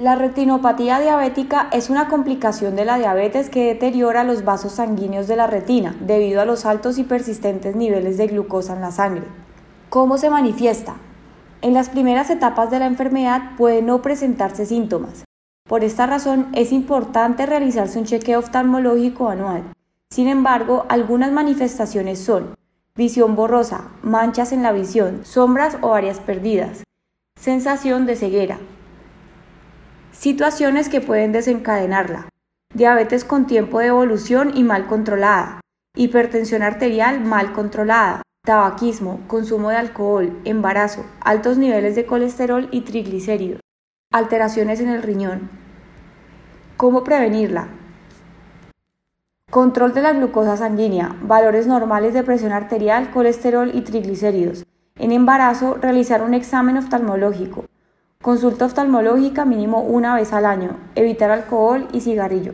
La retinopatía diabética es una complicación de la diabetes que deteriora los vasos sanguíneos de la retina debido a los altos y persistentes niveles de glucosa en la sangre. ¿Cómo se manifiesta? En las primeras etapas de la enfermedad puede no presentarse síntomas. Por esta razón es importante realizarse un chequeo oftalmológico anual. Sin embargo, algunas manifestaciones son visión borrosa, manchas en la visión, sombras o áreas perdidas, sensación de ceguera, Situaciones que pueden desencadenarla. Diabetes con tiempo de evolución y mal controlada. Hipertensión arterial mal controlada. Tabaquismo, consumo de alcohol, embarazo, altos niveles de colesterol y triglicéridos. Alteraciones en el riñón. ¿Cómo prevenirla? Control de la glucosa sanguínea, valores normales de presión arterial, colesterol y triglicéridos. En embarazo, realizar un examen oftalmológico. Consulta oftalmológica mínimo una vez al año. Evitar alcohol y cigarrillo.